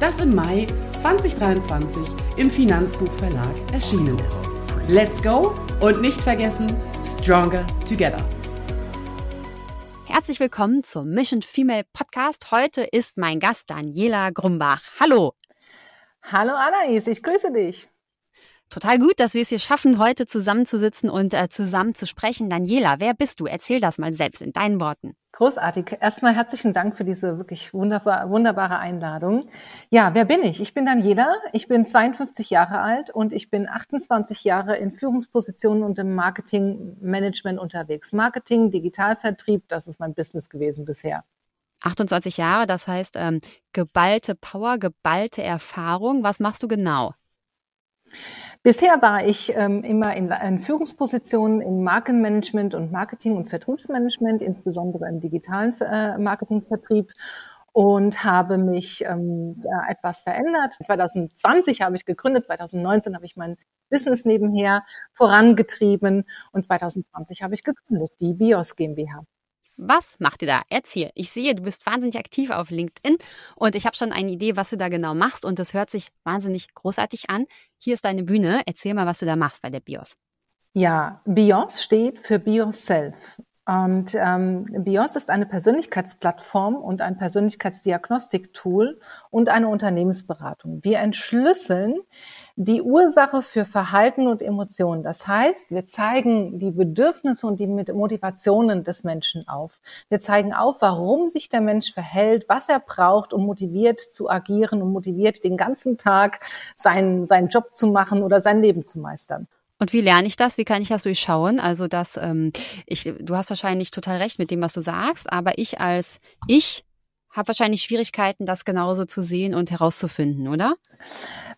das im Mai 2023 im Finanzbuchverlag erschienen ist. Let's go und nicht vergessen, Stronger Together. Herzlich willkommen zum Mission Female Podcast. Heute ist mein Gast Daniela Grumbach. Hallo. Hallo Anais, ich grüße dich. Total gut, dass wir es hier schaffen, heute zusammenzusitzen und äh, zusammen zu sprechen. Daniela, wer bist du? Erzähl das mal selbst in deinen Worten. Großartig. Erstmal herzlichen Dank für diese wirklich wunderbar, wunderbare Einladung. Ja, wer bin ich? Ich bin Daniela. Ich bin 52 Jahre alt und ich bin 28 Jahre in Führungspositionen und im Marketingmanagement unterwegs. Marketing, Digitalvertrieb, das ist mein Business gewesen bisher. 28 Jahre, das heißt ähm, geballte Power, geballte Erfahrung. Was machst du genau? Bisher war ich ähm, immer in, in, Führungspositionen in Markenmanagement und Marketing und Vertriebsmanagement, insbesondere im digitalen äh, Marketingvertrieb und habe mich ähm, ja, etwas verändert. 2020 habe ich gegründet, 2019 habe ich mein Business nebenher vorangetrieben und 2020 habe ich gegründet, die BIOS GmbH. Was macht ihr da? Erzähl. Ich sehe, du bist wahnsinnig aktiv auf LinkedIn und ich habe schon eine Idee, was du da genau machst und das hört sich wahnsinnig großartig an. Hier ist deine Bühne. Erzähl mal, was du da machst bei der BIOS. Ja, BIOS steht für BIOS Self. Und ähm, BIOS ist eine Persönlichkeitsplattform und ein Persönlichkeitsdiagnostik-Tool und eine Unternehmensberatung. Wir entschlüsseln die Ursache für Verhalten und Emotionen. Das heißt, wir zeigen die Bedürfnisse und die Motivationen des Menschen auf. Wir zeigen auf, warum sich der Mensch verhält, was er braucht, um motiviert zu agieren und motiviert den ganzen Tag seinen, seinen Job zu machen oder sein Leben zu meistern. Und wie lerne ich das? Wie kann ich das durchschauen? Also, dass ähm, ich, du hast wahrscheinlich total recht mit dem, was du sagst, aber ich als ich habe wahrscheinlich Schwierigkeiten, das genauso zu sehen und herauszufinden, oder?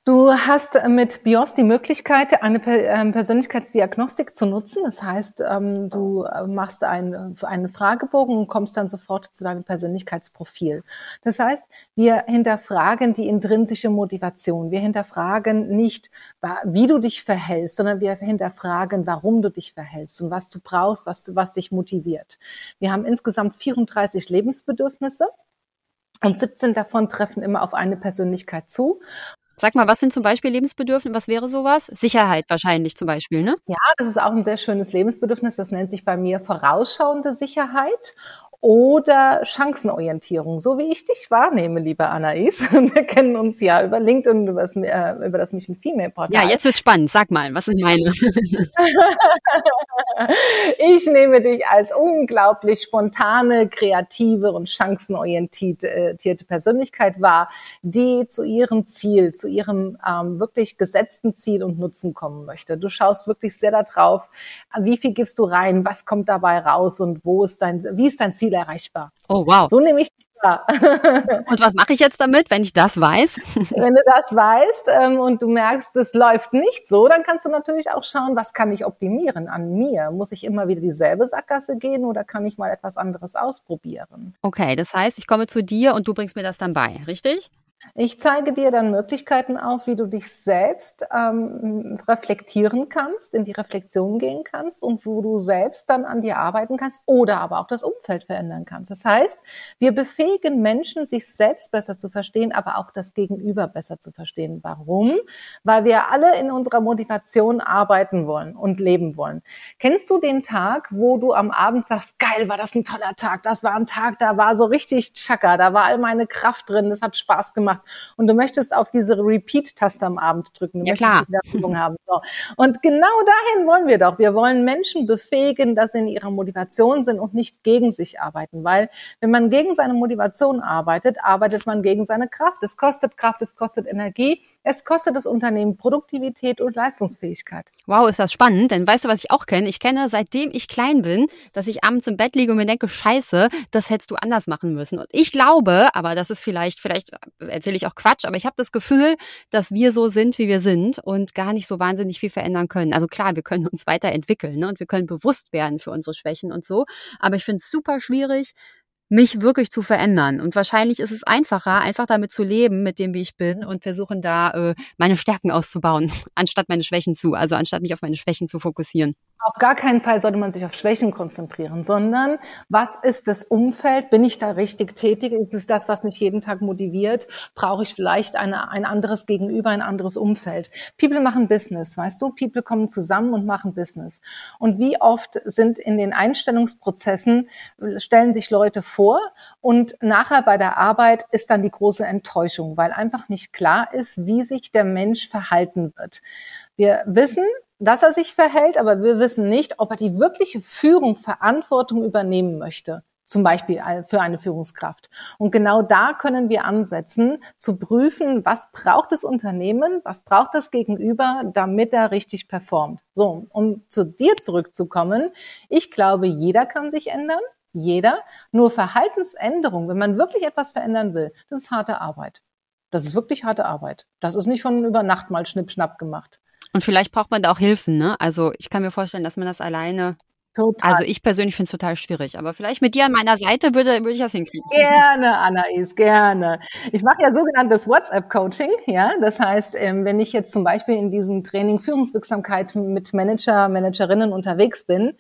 Du hast mit BIOS die Möglichkeit, eine ähm, Persönlichkeitsdiagnostik zu nutzen. Das heißt, ähm, du äh, machst einen, Fragebogen und kommst dann sofort zu deinem Persönlichkeitsprofil. Das heißt, wir hinterfragen die intrinsische Motivation. Wir hinterfragen nicht, wie du dich verhältst, sondern wir hinterfragen, warum du dich verhältst und was du brauchst, was, was dich motiviert. Wir haben insgesamt 34 Lebensbedürfnisse. Und 17 davon treffen immer auf eine Persönlichkeit zu. Sag mal, was sind zum Beispiel Lebensbedürfnisse? Was wäre sowas? Sicherheit wahrscheinlich zum Beispiel, ne? Ja, das ist auch ein sehr schönes Lebensbedürfnis. Das nennt sich bei mir vorausschauende Sicherheit oder Chancenorientierung, so wie ich dich wahrnehme, liebe Anais. Wir kennen uns ja über LinkedIn, über das, äh, über das Mission Female Portal. Ja, jetzt wird's spannend. Sag mal, was sind meine? ich nehme dich als unglaublich spontane, kreative und chancenorientierte Persönlichkeit wahr, die zu ihrem Ziel, zu ihrem ähm, wirklich gesetzten Ziel und Nutzen kommen möchte. Du schaust wirklich sehr darauf, wie viel gibst du rein, was kommt dabei raus und wo ist dein, wie ist dein Ziel erreichbar. Oh, wow. So nehme ich dich wahr. und was mache ich jetzt damit, wenn ich das weiß? wenn du das weißt ähm, und du merkst, es läuft nicht so, dann kannst du natürlich auch schauen, was kann ich optimieren an mir? Muss ich immer wieder dieselbe Sackgasse gehen oder kann ich mal etwas anderes ausprobieren? Okay, das heißt, ich komme zu dir und du bringst mir das dann bei, richtig? Ich zeige dir dann Möglichkeiten auf, wie du dich selbst ähm, reflektieren kannst, in die Reflexion gehen kannst und wo du selbst dann an dir arbeiten kannst oder aber auch das Umfeld verändern kannst. Das heißt, wir befähigen Menschen, sich selbst besser zu verstehen, aber auch das Gegenüber besser zu verstehen. Warum? Weil wir alle in unserer Motivation arbeiten wollen und leben wollen. Kennst du den Tag, wo du am Abend sagst, geil, war das ein toller Tag, das war ein Tag, da war so richtig Chaka, da war all meine Kraft drin, das hat Spaß gemacht gemacht und du möchtest auf diese Repeat-Taste am Abend drücken. Du ja, klar. haben. So. Und genau dahin wollen wir doch. Wir wollen Menschen befähigen, dass sie in ihrer Motivation sind und nicht gegen sich arbeiten. Weil wenn man gegen seine Motivation arbeitet, arbeitet man gegen seine Kraft. Es kostet Kraft, es kostet Energie, es kostet das Unternehmen Produktivität und Leistungsfähigkeit. Wow, ist das spannend. Denn weißt du, was ich auch kenne? Ich kenne, seitdem ich klein bin, dass ich abends im Bett liege und mir denke, scheiße, das hättest du anders machen müssen. Und ich glaube, aber das ist vielleicht, vielleicht erzähle ich auch Quatsch, aber ich habe das Gefühl, dass wir so sind, wie wir sind und gar nicht so wahnsinnig viel verändern können. Also klar, wir können uns weiterentwickeln ne? und wir können bewusst werden für unsere Schwächen und so. Aber ich finde es super schwierig, mich wirklich zu verändern. Und wahrscheinlich ist es einfacher, einfach damit zu leben, mit dem, wie ich bin und versuchen da äh, meine Stärken auszubauen, anstatt meine Schwächen zu, also anstatt mich auf meine Schwächen zu fokussieren. Auf gar keinen Fall sollte man sich auf Schwächen konzentrieren, sondern was ist das Umfeld? Bin ich da richtig tätig? Ist es das, was mich jeden Tag motiviert? Brauche ich vielleicht eine, ein anderes Gegenüber, ein anderes Umfeld? People machen Business, weißt du? People kommen zusammen und machen Business. Und wie oft sind in den Einstellungsprozessen, stellen sich Leute vor und nachher bei der Arbeit ist dann die große Enttäuschung, weil einfach nicht klar ist, wie sich der Mensch verhalten wird. Wir wissen, dass er sich verhält, aber wir wissen nicht, ob er die wirkliche Führung, Verantwortung übernehmen möchte. Zum Beispiel für eine Führungskraft. Und genau da können wir ansetzen, zu prüfen, was braucht das Unternehmen, was braucht das Gegenüber, damit er richtig performt. So, um zu dir zurückzukommen. Ich glaube, jeder kann sich ändern. Jeder. Nur Verhaltensänderung, wenn man wirklich etwas verändern will, das ist harte Arbeit. Das ist wirklich harte Arbeit. Das ist nicht von über Nacht mal schnippschnapp gemacht. Und vielleicht braucht man da auch Hilfen, ne? Also ich kann mir vorstellen, dass man das alleine Total. Also ich persönlich finde es total schwierig, aber vielleicht mit dir an meiner Seite würde, würde ich das hinkriegen. Gerne, Anais, gerne. Ich mache ja sogenanntes WhatsApp-Coaching, ja. Das heißt, ähm, wenn ich jetzt zum Beispiel in diesem Training Führungswirksamkeit mit Manager, Managerinnen unterwegs bin,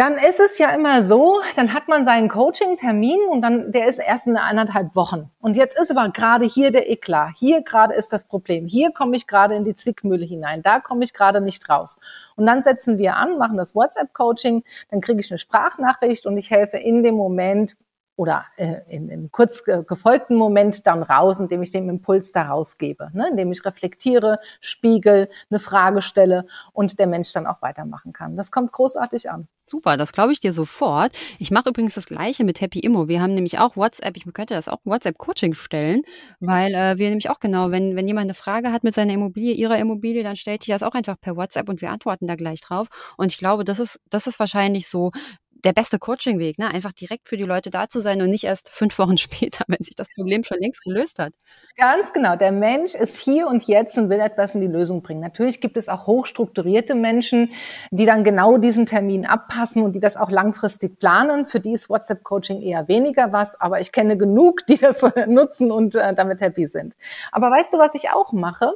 dann ist es ja immer so, dann hat man seinen Coaching-Termin und dann, der ist erst in anderthalb Wochen. Und jetzt ist aber gerade hier der Eklat. Hier gerade ist das Problem. Hier komme ich gerade in die Zwickmühle hinein. Da komme ich gerade nicht raus. Und dann setzen wir an, machen das WhatsApp-Coaching, dann kriege ich eine Sprachnachricht und ich helfe in dem Moment oder äh, in, in kurz gefolgten Moment dann raus, indem ich den Impuls da rausgebe, ne? indem ich reflektiere, spiegel, eine Frage stelle und der Mensch dann auch weitermachen kann. Das kommt großartig an. Super, das glaube ich dir sofort. Ich mache übrigens das gleiche mit Happy Immo. Wir haben nämlich auch WhatsApp, ich könnte das auch WhatsApp-Coaching stellen, weil äh, wir nämlich auch genau, wenn, wenn jemand eine Frage hat mit seiner Immobilie, ihrer Immobilie, dann stellt sich das auch einfach per WhatsApp und wir antworten da gleich drauf. Und ich glaube, das ist, das ist wahrscheinlich so der beste Coachingweg, ne? Einfach direkt für die Leute da zu sein und nicht erst fünf Wochen später, wenn sich das Problem schon längst gelöst hat. Ganz genau. Der Mensch ist hier und jetzt und will etwas in die Lösung bringen. Natürlich gibt es auch hochstrukturierte Menschen, die dann genau diesen Termin abpassen und die das auch langfristig planen. Für die ist WhatsApp-Coaching eher weniger was, aber ich kenne genug, die das nutzen und äh, damit happy sind. Aber weißt du, was ich auch mache?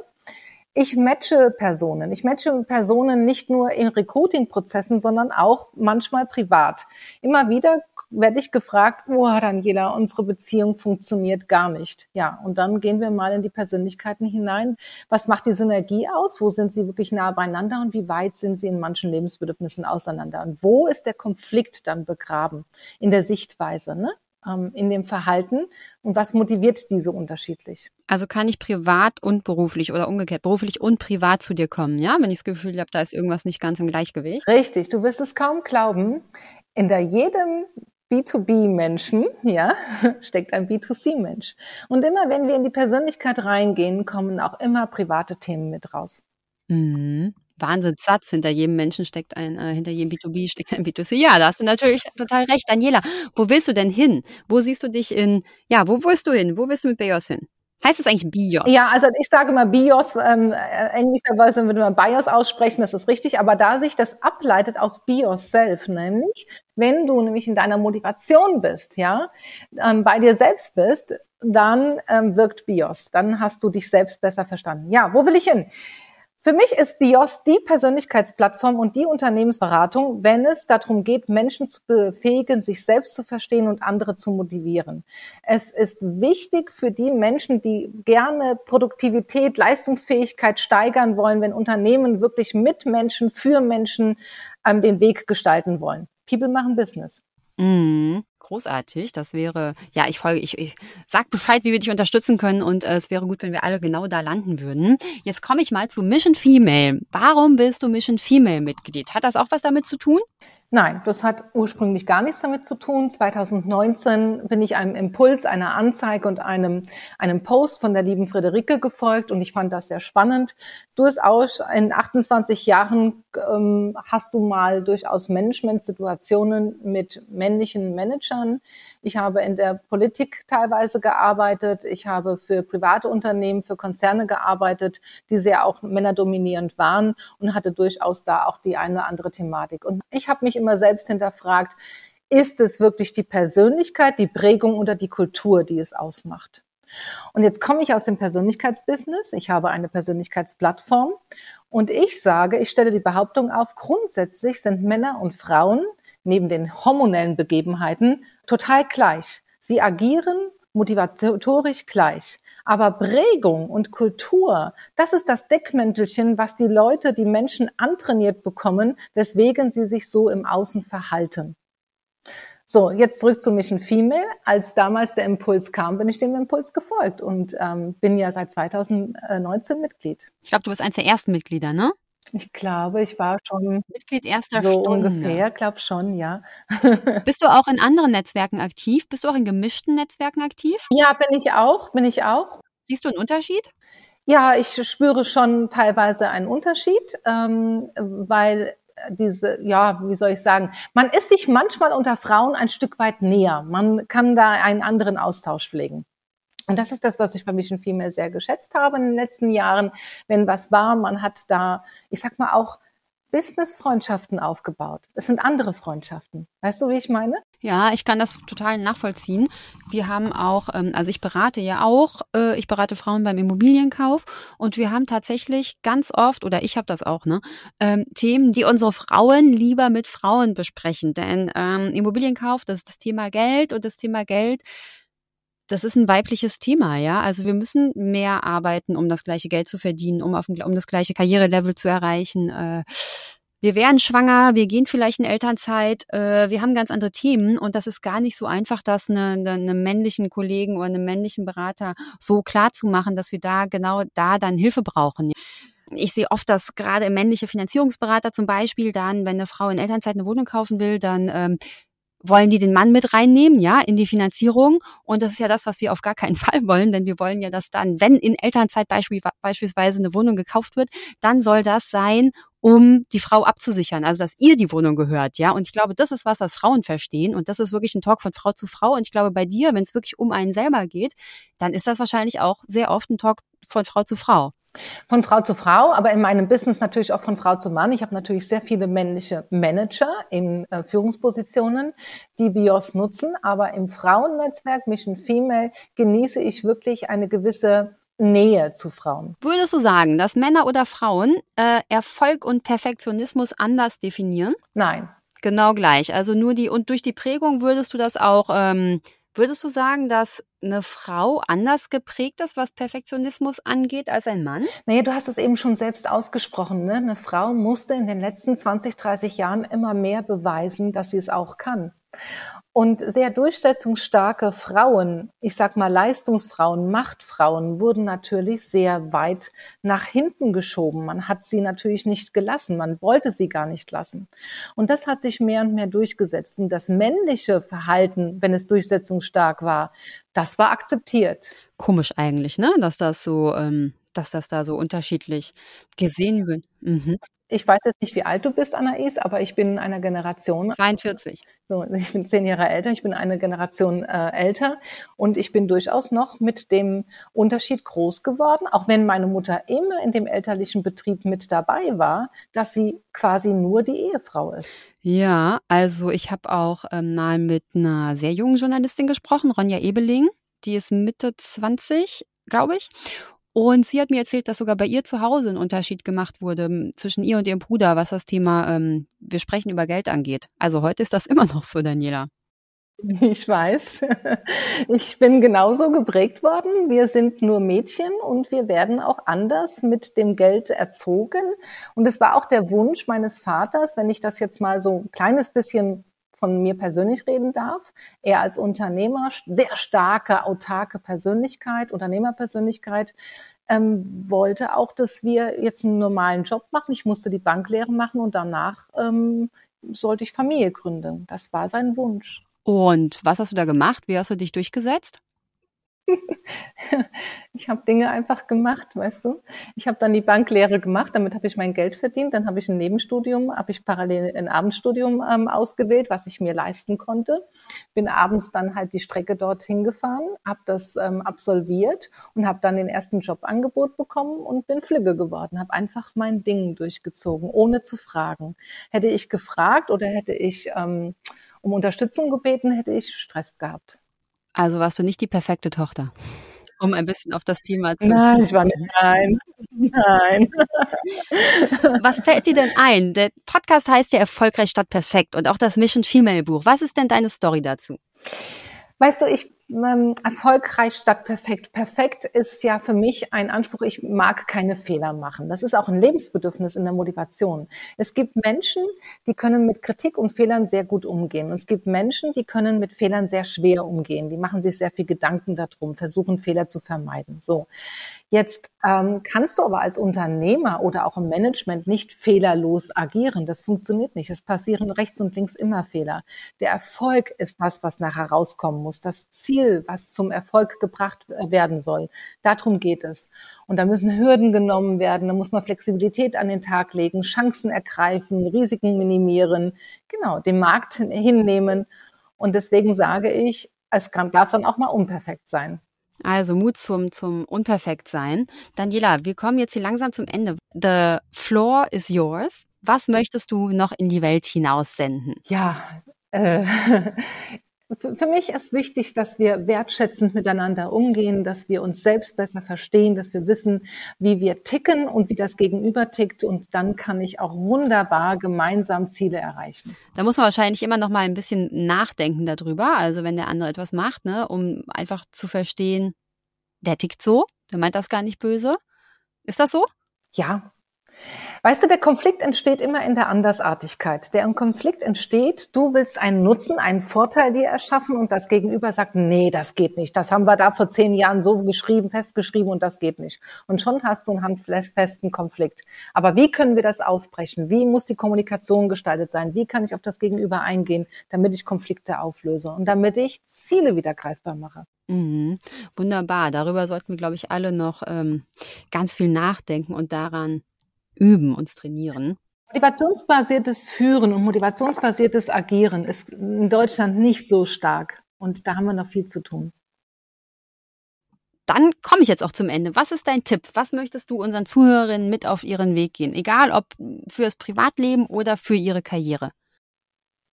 Ich matche Personen. Ich matche Personen nicht nur in Recruiting-Prozessen, sondern auch manchmal privat. Immer wieder werde ich gefragt, oh Daniela, unsere Beziehung funktioniert gar nicht. Ja, und dann gehen wir mal in die Persönlichkeiten hinein. Was macht die Synergie aus? Wo sind sie wirklich nah beieinander und wie weit sind sie in manchen Lebensbedürfnissen auseinander? Und wo ist der Konflikt dann begraben? In der Sichtweise, ne? Ähm, in dem Verhalten und was motiviert diese unterschiedlich? Also kann ich privat und beruflich oder umgekehrt, beruflich und privat zu dir kommen, ja? Wenn ich das Gefühl habe, da ist irgendwas nicht ganz im Gleichgewicht. Richtig, du wirst es kaum glauben. In der jedem B2B-Menschen, ja, steckt ein B2C-Mensch. Und immer wenn wir in die Persönlichkeit reingehen, kommen auch immer private Themen mit raus. Mhm. Wahnsinnssatz. Hinter jedem Menschen steckt ein, äh, hinter jedem B2B steckt ein B2C. Ja, da hast du natürlich total recht. Daniela, wo willst du denn hin? Wo siehst du dich in, ja, wo willst du hin? Wo willst du mit BIOS hin? Heißt es eigentlich BIOS? Ja, also ich sage immer BIOS, ähm, äh, englischerweise würde man BIOS aussprechen, das ist richtig, aber da sich das ableitet aus BIOS self, nämlich wenn du nämlich in deiner Motivation bist, ja, ähm, bei dir selbst bist, dann ähm, wirkt BIOS, dann hast du dich selbst besser verstanden. Ja, wo will ich hin? Für mich ist BIOS die Persönlichkeitsplattform und die Unternehmensberatung, wenn es darum geht, Menschen zu befähigen, sich selbst zu verstehen und andere zu motivieren. Es ist wichtig für die Menschen, die gerne Produktivität, Leistungsfähigkeit steigern wollen, wenn Unternehmen wirklich mit Menschen, für Menschen ähm, den Weg gestalten wollen. People machen Business. Mhm. Großartig. Das wäre, ja, ich folge, ich, ich sag Bescheid, wie wir dich unterstützen können und äh, es wäre gut, wenn wir alle genau da landen würden. Jetzt komme ich mal zu Mission Female. Warum bist du Mission Female Mitglied? Hat das auch was damit zu tun? Nein, das hat ursprünglich gar nichts damit zu tun. 2019 bin ich einem Impuls, einer Anzeige und einem, einem Post von der lieben Friederike gefolgt und ich fand das sehr spannend. Durchaus in 28 Jahren ähm, hast du mal durchaus Management-Situationen mit männlichen Managern. Ich habe in der Politik teilweise gearbeitet. Ich habe für private Unternehmen, für Konzerne gearbeitet, die sehr auch männerdominierend waren und hatte durchaus da auch die eine oder andere Thematik. Und ich habe mich immer selbst hinterfragt, ist es wirklich die Persönlichkeit, die Prägung oder die Kultur, die es ausmacht? Und jetzt komme ich aus dem Persönlichkeitsbusiness. Ich habe eine Persönlichkeitsplattform und ich sage, ich stelle die Behauptung auf, grundsätzlich sind Männer und Frauen neben den hormonellen Begebenheiten total gleich. Sie agieren motivatorisch gleich. Aber Prägung und Kultur, das ist das Deckmäntelchen, was die Leute, die Menschen antrainiert bekommen, weswegen sie sich so im Außen verhalten. So, jetzt zurück zu Mission Female. Als damals der Impuls kam, bin ich dem Impuls gefolgt und ähm, bin ja seit 2019 Mitglied. Ich glaube, du bist eins der ersten Mitglieder, ne? Ich glaube, ich war schon Mitglied erster so Stunde. ungefähr, glaube schon, ja. Bist du auch in anderen Netzwerken aktiv? Bist du auch in gemischten Netzwerken aktiv? Ja, bin ich auch, bin ich auch. Siehst du einen Unterschied? Ja, ich spüre schon teilweise einen Unterschied, ähm, weil diese, ja, wie soll ich sagen, man ist sich manchmal unter Frauen ein Stück weit näher. Man kann da einen anderen Austausch pflegen. Und das ist das, was ich bei Mission Female sehr geschätzt habe in den letzten Jahren. Wenn was war, man hat da, ich sag mal auch, Business-Freundschaften aufgebaut. Es sind andere Freundschaften. Weißt du, wie ich meine? Ja, ich kann das total nachvollziehen. Wir haben auch, ähm, also ich berate ja auch, äh, ich berate Frauen beim Immobilienkauf und wir haben tatsächlich ganz oft, oder ich habe das auch, ne, ähm, Themen, die unsere Frauen lieber mit Frauen besprechen. Denn ähm, Immobilienkauf, das ist das Thema Geld und das Thema Geld das ist ein weibliches Thema, ja. Also wir müssen mehr arbeiten, um das gleiche Geld zu verdienen, um auf um das gleiche Karrierelevel zu erreichen. Äh, wir werden schwanger, wir gehen vielleicht in Elternzeit, äh, wir haben ganz andere Themen und das ist gar nicht so einfach, das eine, eine männlichen Kollegen oder einem männlichen Berater so klar zu machen, dass wir da genau da dann Hilfe brauchen. Ich sehe oft, dass gerade männliche Finanzierungsberater zum Beispiel dann, wenn eine Frau in Elternzeit eine Wohnung kaufen will, dann ähm, wollen die den Mann mit reinnehmen, ja, in die Finanzierung. Und das ist ja das, was wir auf gar keinen Fall wollen, denn wir wollen ja, dass dann, wenn in Elternzeit beispielsweise eine Wohnung gekauft wird, dann soll das sein, um die Frau abzusichern, also dass ihr die Wohnung gehört, ja. Und ich glaube, das ist was, was Frauen verstehen. Und das ist wirklich ein Talk von Frau zu Frau. Und ich glaube, bei dir, wenn es wirklich um einen selber geht, dann ist das wahrscheinlich auch sehr oft ein Talk von Frau zu Frau. Von Frau zu Frau, aber in meinem Business natürlich auch von Frau zu Mann. Ich habe natürlich sehr viele männliche Manager in äh, Führungspositionen, die BIOS nutzen, aber im Frauennetzwerk Mission Female genieße ich wirklich eine gewisse Nähe zu Frauen. Würdest du sagen, dass Männer oder Frauen äh, Erfolg und Perfektionismus anders definieren? Nein. Genau gleich. Also nur die und durch die Prägung würdest du das auch ähm, Würdest du sagen, dass eine Frau anders geprägt ist, was Perfektionismus angeht, als ein Mann? Naja, du hast es eben schon selbst ausgesprochen. Ne? Eine Frau musste in den letzten 20, 30 Jahren immer mehr beweisen, dass sie es auch kann. Und sehr durchsetzungsstarke Frauen, ich sag mal Leistungsfrauen, Machtfrauen, wurden natürlich sehr weit nach hinten geschoben. Man hat sie natürlich nicht gelassen. Man wollte sie gar nicht lassen. Und das hat sich mehr und mehr durchgesetzt. Und das männliche Verhalten, wenn es durchsetzungsstark war, das war akzeptiert. Komisch eigentlich, ne? Dass das so, ähm, dass das da so unterschiedlich gesehen wird. Mhm ich weiß jetzt nicht, wie alt du bist, Anais, aber ich bin einer Generation. 42. So, ich bin zehn Jahre älter, ich bin eine Generation äh, älter und ich bin durchaus noch mit dem Unterschied groß geworden, auch wenn meine Mutter immer in dem elterlichen Betrieb mit dabei war, dass sie quasi nur die Ehefrau ist. Ja, also ich habe auch ähm, mal mit einer sehr jungen Journalistin gesprochen, Ronja Ebeling. Die ist Mitte 20, glaube ich. Und sie hat mir erzählt, dass sogar bei ihr zu Hause ein Unterschied gemacht wurde zwischen ihr und ihrem Bruder, was das Thema ähm, wir sprechen über Geld angeht. Also heute ist das immer noch so, Daniela. Ich weiß. Ich bin genauso geprägt worden. Wir sind nur Mädchen und wir werden auch anders mit dem Geld erzogen. Und es war auch der Wunsch meines Vaters, wenn ich das jetzt mal so ein kleines bisschen von mir persönlich reden darf. Er als Unternehmer, sehr starke, autarke Persönlichkeit, Unternehmerpersönlichkeit, ähm, wollte auch, dass wir jetzt einen normalen Job machen. Ich musste die Banklehre machen und danach ähm, sollte ich Familie gründen. Das war sein Wunsch. Und was hast du da gemacht? Wie hast du dich durchgesetzt? ich habe Dinge einfach gemacht, weißt du. Ich habe dann die Banklehre gemacht, damit habe ich mein Geld verdient. Dann habe ich ein Nebenstudium, habe ich parallel ein Abendstudium ähm, ausgewählt, was ich mir leisten konnte. Bin abends dann halt die Strecke dorthin gefahren, habe das ähm, absolviert und habe dann den ersten Jobangebot bekommen und bin Flügge geworden. Habe einfach mein Ding durchgezogen, ohne zu fragen. Hätte ich gefragt oder hätte ich ähm, um Unterstützung gebeten, hätte ich Stress gehabt. Also warst du nicht die perfekte Tochter? Um ein bisschen auf das Thema zu. Nein, ich war nicht. Nein. Nein. Was fällt dir denn ein? Der Podcast heißt ja Erfolgreich statt perfekt und auch das Mission Female Buch. Was ist denn deine Story dazu? Weißt du, ich ähm, erfolgreich statt perfekt. Perfekt ist ja für mich ein Anspruch. Ich mag keine Fehler machen. Das ist auch ein Lebensbedürfnis in der Motivation. Es gibt Menschen, die können mit Kritik und Fehlern sehr gut umgehen. Es gibt Menschen, die können mit Fehlern sehr schwer umgehen. Die machen sich sehr viel Gedanken darum, versuchen Fehler zu vermeiden. So. Jetzt ähm, kannst du aber als Unternehmer oder auch im Management nicht fehlerlos agieren. Das funktioniert nicht. Es passieren rechts und links immer Fehler. Der Erfolg ist das, was nachher rauskommen muss. Das Ziel, was zum Erfolg gebracht werden soll. Darum geht es. Und da müssen Hürden genommen werden. Da muss man Flexibilität an den Tag legen, Chancen ergreifen, Risiken minimieren, genau, den Markt hinnehmen. Und deswegen sage ich, es kann, darf dann auch mal unperfekt sein. Also Mut zum, zum Unperfektsein. Daniela, wir kommen jetzt hier langsam zum Ende. The floor is yours. Was möchtest du noch in die Welt hinaus senden? Ja, äh, für mich ist wichtig, dass wir wertschätzend miteinander umgehen, dass wir uns selbst besser verstehen, dass wir wissen, wie wir ticken und wie das Gegenüber tickt. Und dann kann ich auch wunderbar gemeinsam Ziele erreichen. Da muss man wahrscheinlich immer noch mal ein bisschen nachdenken darüber. Also wenn der andere etwas macht, ne, um einfach zu verstehen, der tickt so, der meint das gar nicht böse. Ist das so? Ja, Weißt du, der Konflikt entsteht immer in der Andersartigkeit. Der Konflikt entsteht, du willst einen Nutzen, einen Vorteil dir erschaffen und das Gegenüber sagt, nee, das geht nicht. Das haben wir da vor zehn Jahren so geschrieben, festgeschrieben und das geht nicht. Und schon hast du einen handfesten Konflikt. Aber wie können wir das aufbrechen? Wie muss die Kommunikation gestaltet sein? Wie kann ich auf das Gegenüber eingehen, damit ich Konflikte auflöse und damit ich Ziele wieder greifbar mache? Mhm. Wunderbar. Darüber sollten wir, glaube ich, alle noch ähm, ganz viel nachdenken und daran üben, uns trainieren. Motivationsbasiertes Führen und motivationsbasiertes Agieren ist in Deutschland nicht so stark. Und da haben wir noch viel zu tun. Dann komme ich jetzt auch zum Ende. Was ist dein Tipp? Was möchtest du unseren Zuhörerinnen mit auf ihren Weg gehen? Egal ob fürs Privatleben oder für ihre Karriere.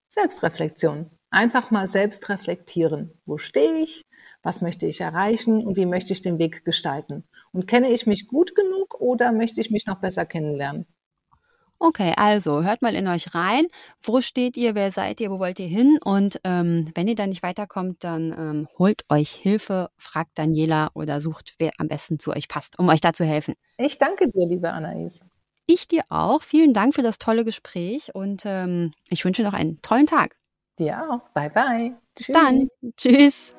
Selbstreflexion. Einfach mal selbst reflektieren. Wo stehe ich? Was möchte ich erreichen? Und wie möchte ich den Weg gestalten? Und kenne ich mich gut genug oder möchte ich mich noch besser kennenlernen? Okay, also hört mal in euch rein. Wo steht ihr? Wer seid ihr? Wo wollt ihr hin? Und ähm, wenn ihr da nicht weiterkommt, dann ähm, holt euch Hilfe, fragt Daniela oder sucht, wer am besten zu euch passt, um euch da zu helfen. Ich danke dir, liebe Anais. Ich dir auch. Vielen Dank für das tolle Gespräch und ähm, ich wünsche noch einen tollen Tag. Dir auch. Bye, bye. Bis Tschüss. dann. Tschüss.